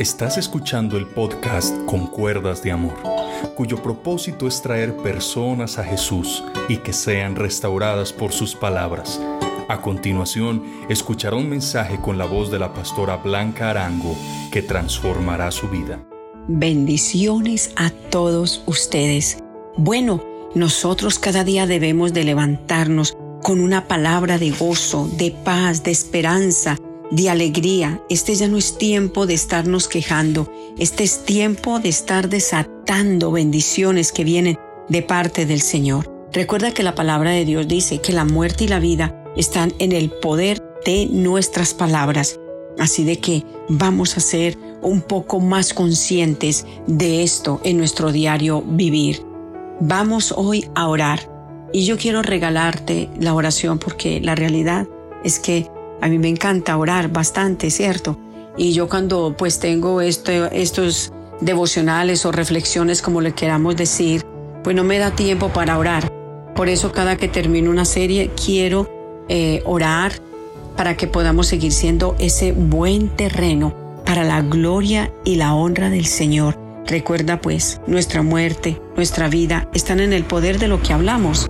Estás escuchando el podcast Con Cuerdas de Amor, cuyo propósito es traer personas a Jesús y que sean restauradas por sus palabras. A continuación, escuchará un mensaje con la voz de la pastora Blanca Arango que transformará su vida. Bendiciones a todos ustedes. Bueno, nosotros cada día debemos de levantarnos con una palabra de gozo, de paz, de esperanza, de alegría. Este ya no es tiempo de estarnos quejando, este es tiempo de estar desatando bendiciones que vienen de parte del Señor. Recuerda que la palabra de Dios dice que la muerte y la vida están en el poder de nuestras palabras. Así de que vamos a ser un poco más conscientes de esto en nuestro diario vivir. Vamos hoy a orar y yo quiero regalarte la oración porque la realidad es que a mí me encanta orar bastante, ¿cierto? Y yo cuando pues tengo este, estos devocionales o reflexiones, como le queramos decir, pues no me da tiempo para orar. Por eso cada que termino una serie quiero eh, orar para que podamos seguir siendo ese buen terreno para la gloria y la honra del Señor. Recuerda pues, nuestra muerte, nuestra vida están en el poder de lo que hablamos.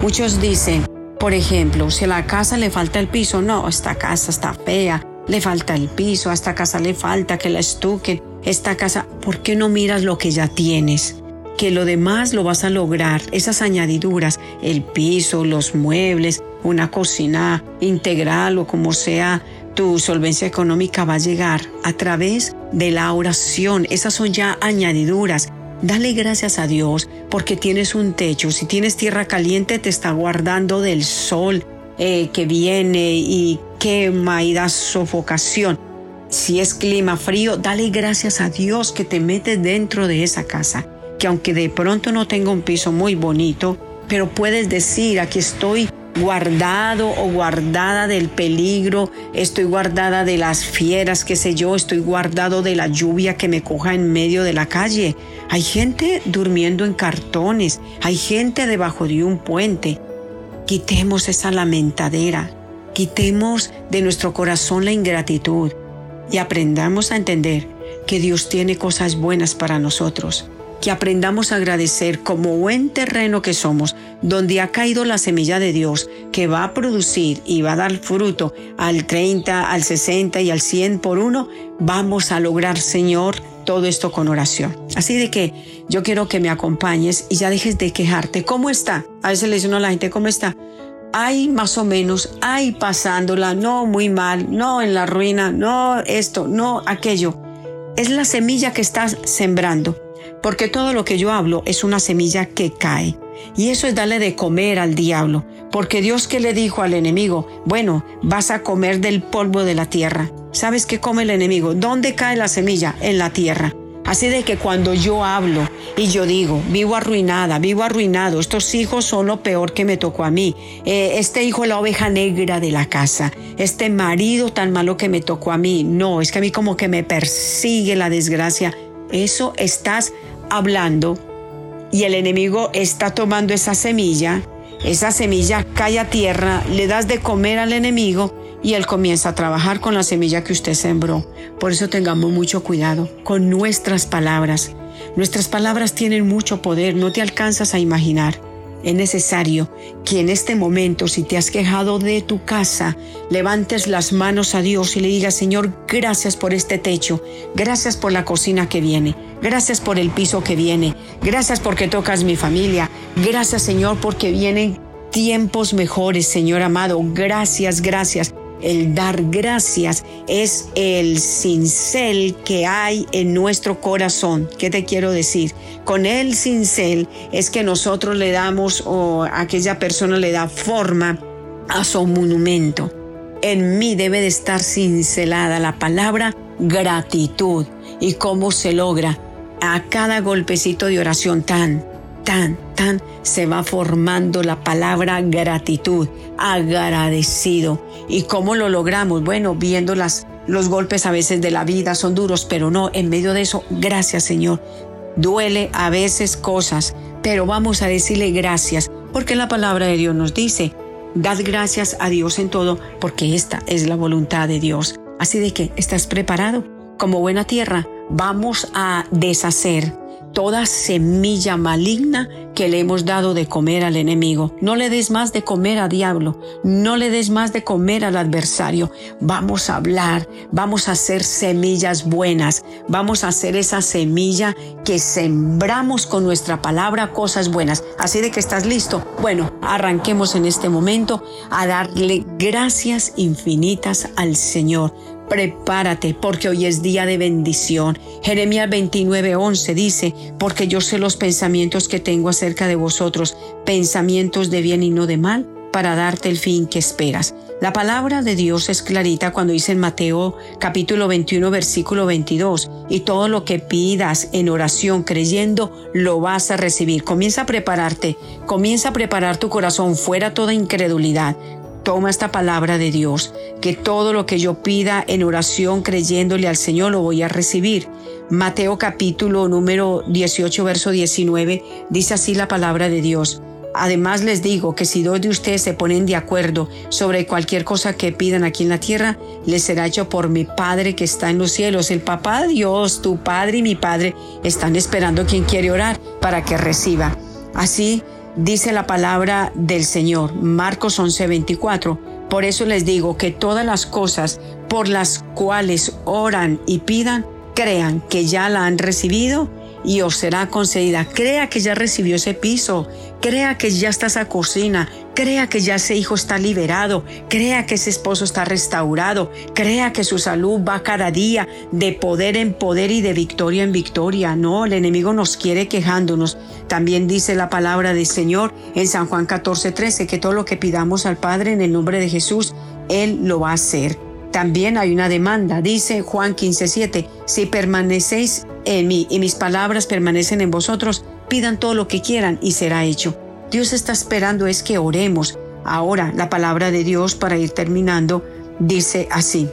Muchos dicen, por ejemplo, si a la casa le falta el piso, no, esta casa está fea, le falta el piso, a esta casa le falta que la estuquen, esta casa, ¿por qué no miras lo que ya tienes? Que lo demás lo vas a lograr, esas añadiduras, el piso, los muebles, una cocina integral o como sea, tu solvencia económica va a llegar a través de la oración. Esas son ya añadiduras. Dale gracias a Dios porque tienes un techo. Si tienes tierra caliente te está guardando del sol eh, que viene y quema y da sofocación. Si es clima frío, dale gracias a Dios que te metes dentro de esa casa. Que aunque de pronto no tenga un piso muy bonito, pero puedes decir, aquí estoy guardado o guardada del peligro, estoy guardada de las fieras, qué sé yo, estoy guardado de la lluvia que me coja en medio de la calle. Hay gente durmiendo en cartones, hay gente debajo de un puente. Quitemos esa lamentadera, quitemos de nuestro corazón la ingratitud y aprendamos a entender que Dios tiene cosas buenas para nosotros que aprendamos a agradecer como buen terreno que somos, donde ha caído la semilla de Dios, que va a producir y va a dar fruto al 30, al 60 y al 100 por uno, vamos a lograr, Señor, todo esto con oración. Así de que yo quiero que me acompañes y ya dejes de quejarte. ¿Cómo está? A veces le dice a la gente, ¿cómo está? Ay, más o menos, ay, pasándola, no, muy mal, no, en la ruina, no, esto, no, aquello. Es la semilla que estás sembrando porque todo lo que yo hablo es una semilla que cae. Y eso es darle de comer al diablo, porque Dios que le dijo al enemigo, bueno, vas a comer del polvo de la tierra. ¿Sabes qué come el enemigo? ¿Dónde cae la semilla? En la tierra. Así de que cuando yo hablo y yo digo, vivo arruinada, vivo arruinado, estos hijos son lo peor que me tocó a mí, eh, este hijo es la oveja negra de la casa, este marido tan malo que me tocó a mí, no, es que a mí como que me persigue la desgracia, eso estás hablando y el enemigo está tomando esa semilla, esa semilla cae a tierra, le das de comer al enemigo y él comienza a trabajar con la semilla que usted sembró. Por eso tengamos mucho cuidado con nuestras palabras. Nuestras palabras tienen mucho poder, no te alcanzas a imaginar. Es necesario que en este momento, si te has quejado de tu casa, levantes las manos a Dios y le digas, Señor, gracias por este techo, gracias por la cocina que viene, gracias por el piso que viene, gracias porque tocas mi familia, gracias Señor porque vienen tiempos mejores, Señor amado, gracias, gracias. El dar gracias es el cincel que hay en nuestro corazón. ¿Qué te quiero decir? Con el cincel es que nosotros le damos o aquella persona le da forma a su monumento. En mí debe de estar cincelada la palabra gratitud. ¿Y cómo se logra? A cada golpecito de oración tan, tan, tan, se va formando la palabra gratitud, agradecido. ¿Y cómo lo logramos? Bueno, viendo las, los golpes a veces de la vida son duros, pero no, en medio de eso, gracias Señor. Duele a veces cosas, pero vamos a decirle gracias, porque la palabra de Dios nos dice, dad gracias a Dios en todo, porque esta es la voluntad de Dios. Así de que, ¿estás preparado? como buena tierra, vamos a deshacer toda semilla maligna que le hemos dado de comer al enemigo. No le des más de comer a diablo, no le des más de comer al adversario. Vamos a hablar, vamos a hacer semillas buenas, vamos a hacer esa semilla que sembramos con nuestra palabra cosas buenas. Así de que estás listo. Bueno, arranquemos en este momento a darle gracias infinitas al Señor prepárate porque hoy es día de bendición. Jeremías 29:11 dice, porque yo sé los pensamientos que tengo acerca de vosotros, pensamientos de bien y no de mal, para darte el fin que esperas. La palabra de Dios es clarita cuando dice en Mateo capítulo 21 versículo 22, y todo lo que pidas en oración creyendo, lo vas a recibir. Comienza a prepararte, comienza a preparar tu corazón fuera toda incredulidad, toma esta palabra de Dios, que todo lo que yo pida en oración creyéndole al Señor lo voy a recibir. Mateo capítulo número 18, verso 19, dice así la palabra de Dios. Además les digo que si dos de ustedes se ponen de acuerdo sobre cualquier cosa que pidan aquí en la tierra, les será hecho por mi Padre que está en los cielos. El papá Dios, tu Padre y mi Padre están esperando quien quiere orar para que reciba. Así dice la palabra del Señor, Marcos 11:24. Por eso les digo que todas las cosas por las cuales oran y pidan, crean que ya la han recibido y os será concedida. Crea que ya recibió ese piso, crea que ya está esa cocina, crea que ya ese hijo está liberado, crea que ese esposo está restaurado, crea que su salud va cada día de poder en poder y de victoria en victoria. No, el enemigo nos quiere quejándonos. También dice la palabra del Señor en San Juan 14, 13 que todo lo que pidamos al Padre en el nombre de Jesús, Él lo va a hacer. También hay una demanda, dice Juan 15:7, si permanecéis en mí y mis palabras permanecen en vosotros, pidan todo lo que quieran y será hecho. Dios está esperando es que oremos. Ahora la palabra de Dios para ir terminando dice así.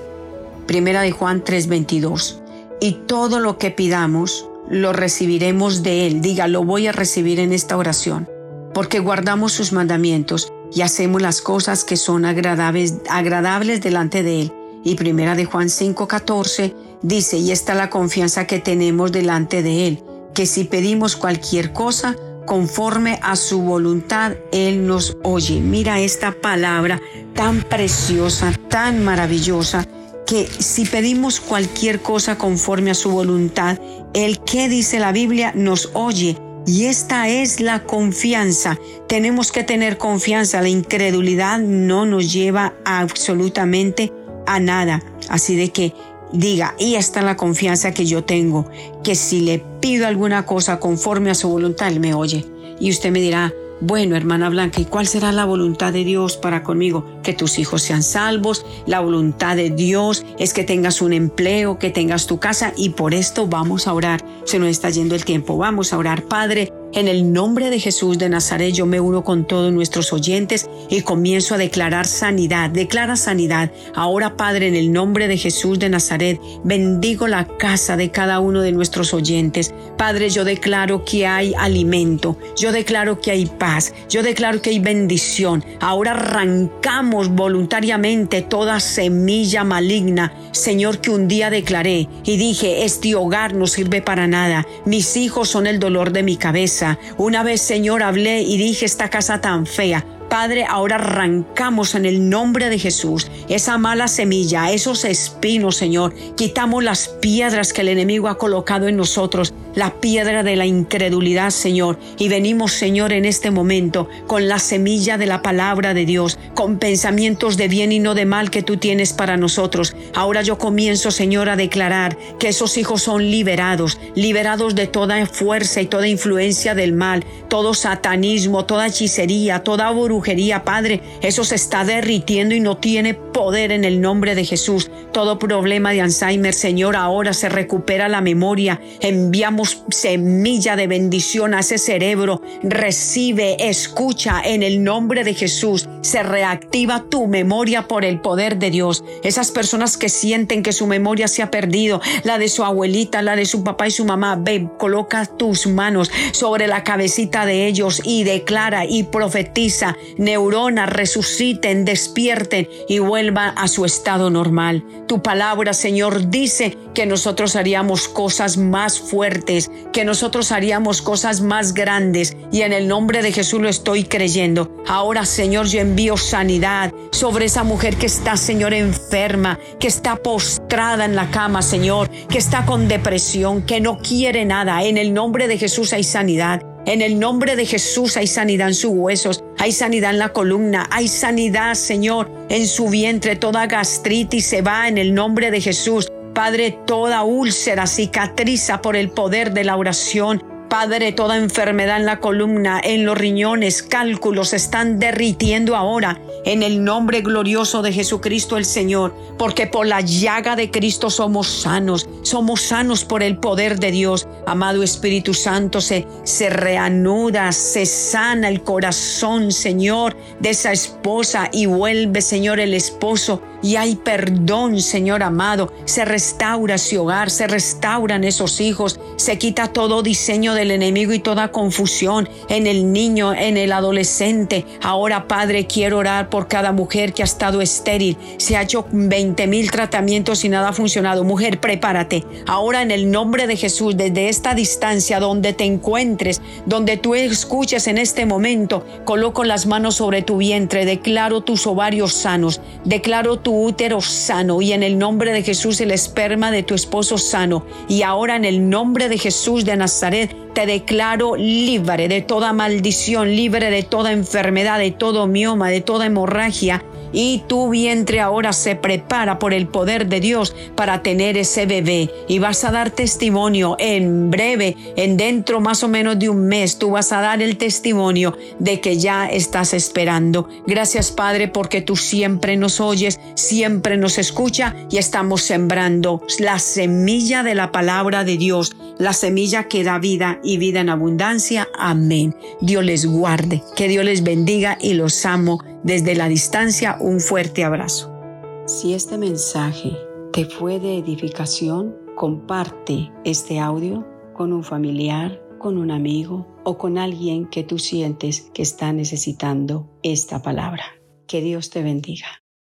Primera de Juan 3:22. Y todo lo que pidamos lo recibiremos de Él. Diga, lo voy a recibir en esta oración, porque guardamos sus mandamientos y hacemos las cosas que son agradables, agradables delante de Él. Y primera de Juan 5:14 dice, y está la confianza que tenemos delante de Él, que si pedimos cualquier cosa, conforme a su voluntad, Él nos oye. Mira esta palabra tan preciosa, tan maravillosa, que si pedimos cualquier cosa conforme a su voluntad, el que dice la Biblia nos oye. Y esta es la confianza. Tenemos que tener confianza. La incredulidad no nos lleva absolutamente a nada. Así de que diga, y esta es la confianza que yo tengo, que si le pido alguna cosa conforme a su voluntad, Él me oye. Y usted me dirá, bueno, hermana Blanca, ¿y cuál será la voluntad de Dios para conmigo? Que tus hijos sean salvos. La voluntad de Dios es que tengas un empleo, que tengas tu casa y por esto vamos a orar. Se nos está yendo el tiempo. Vamos a orar, Padre. En el nombre de Jesús de Nazaret yo me uno con todos nuestros oyentes y comienzo a declarar sanidad. Declara sanidad. Ahora, Padre, en el nombre de Jesús de Nazaret, bendigo la casa de cada uno de nuestros oyentes. Padre, yo declaro que hay alimento. Yo declaro que hay paz. Yo declaro que hay bendición. Ahora arrancamos voluntariamente toda semilla maligna, Señor, que un día declaré y dije, este hogar no sirve para nada. Mis hijos son el dolor de mi cabeza. Una vez, Señor, hablé y dije, esta casa tan fea, Padre, ahora arrancamos en el nombre de Jesús. Esa mala semilla, esos espinos, Señor. Quitamos las piedras que el enemigo ha colocado en nosotros, la piedra de la incredulidad, Señor. Y venimos, Señor, en este momento con la semilla de la palabra de Dios, con pensamientos de bien y no de mal que tú tienes para nosotros. Ahora yo comienzo, Señor, a declarar que esos hijos son liberados, liberados de toda fuerza y toda influencia del mal, todo satanismo, toda hechicería, toda brujería Padre. Eso se está derritiendo y no tiene poder en el nombre de Jesús. Todo problema de Alzheimer, Señor, ahora se recupera la memoria. Enviamos semilla de bendición a ese cerebro. Recibe, escucha en el nombre de Jesús. Se reactiva tu memoria por el poder de Dios. Esas personas que sienten que su memoria se ha perdido, la de su abuelita, la de su papá y su mamá, ve, coloca tus manos sobre la cabecita de ellos y declara y profetiza. Neuronas resuciten, despierten y vuelvan a su estado normal. Tu palabra, Señor, dice que nosotros haríamos cosas más fuertes, que nosotros haríamos cosas más grandes y en el nombre de Jesús lo estoy creyendo. Ahora, Señor, yo envío sanidad sobre esa mujer que está, Señor, enferma, que está postrada en la cama, Señor, que está con depresión, que no quiere nada. En el nombre de Jesús hay sanidad. En el nombre de Jesús hay sanidad en sus huesos, hay sanidad en la columna, hay sanidad, Señor, en su vientre. Toda gastritis se va en el nombre de Jesús. Padre, toda úlcera cicatriza por el poder de la oración. Padre, toda enfermedad en la columna, en los riñones, cálculos están derritiendo ahora en el nombre glorioso de Jesucristo el Señor, porque por la llaga de Cristo somos sanos, somos sanos por el poder de Dios. Amado Espíritu Santo, se, se reanuda, se sana el corazón, Señor, de esa esposa y vuelve, Señor, el esposo y hay perdón, Señor amado. Se restaura ese hogar, se restauran esos hijos, se quita todo diseño del enemigo y toda confusión en el niño, en el adolescente. Ahora, Padre, quiero orar por cada mujer que ha estado estéril. Se ha hecho 20 mil tratamientos y nada ha funcionado. Mujer, prepárate. Ahora, en el nombre de Jesús, desde esta distancia donde te encuentres, donde tú escuches en este momento, coloco las manos sobre tu vientre, declaro tus ovarios sanos, declaro útero sano y en el nombre de Jesús el esperma de tu esposo sano. Y ahora en el nombre de Jesús de Nazaret te declaro libre de toda maldición, libre de toda enfermedad, de todo mioma, de toda hemorragia y tu vientre ahora se prepara por el poder de Dios para tener ese bebé y vas a dar testimonio en breve, en dentro más o menos de un mes, tú vas a dar el testimonio de que ya estás esperando. Gracias Padre porque tú siempre nos oyes, siempre nos escucha y estamos sembrando la semilla de la palabra de Dios, la semilla que da vida y vida en abundancia. Amén. Dios les guarde, que Dios les bendiga y los amo desde la distancia, un fuerte abrazo. Si este mensaje te fue de edificación, comparte este audio con un familiar, con un amigo o con alguien que tú sientes que está necesitando esta palabra. Que Dios te bendiga.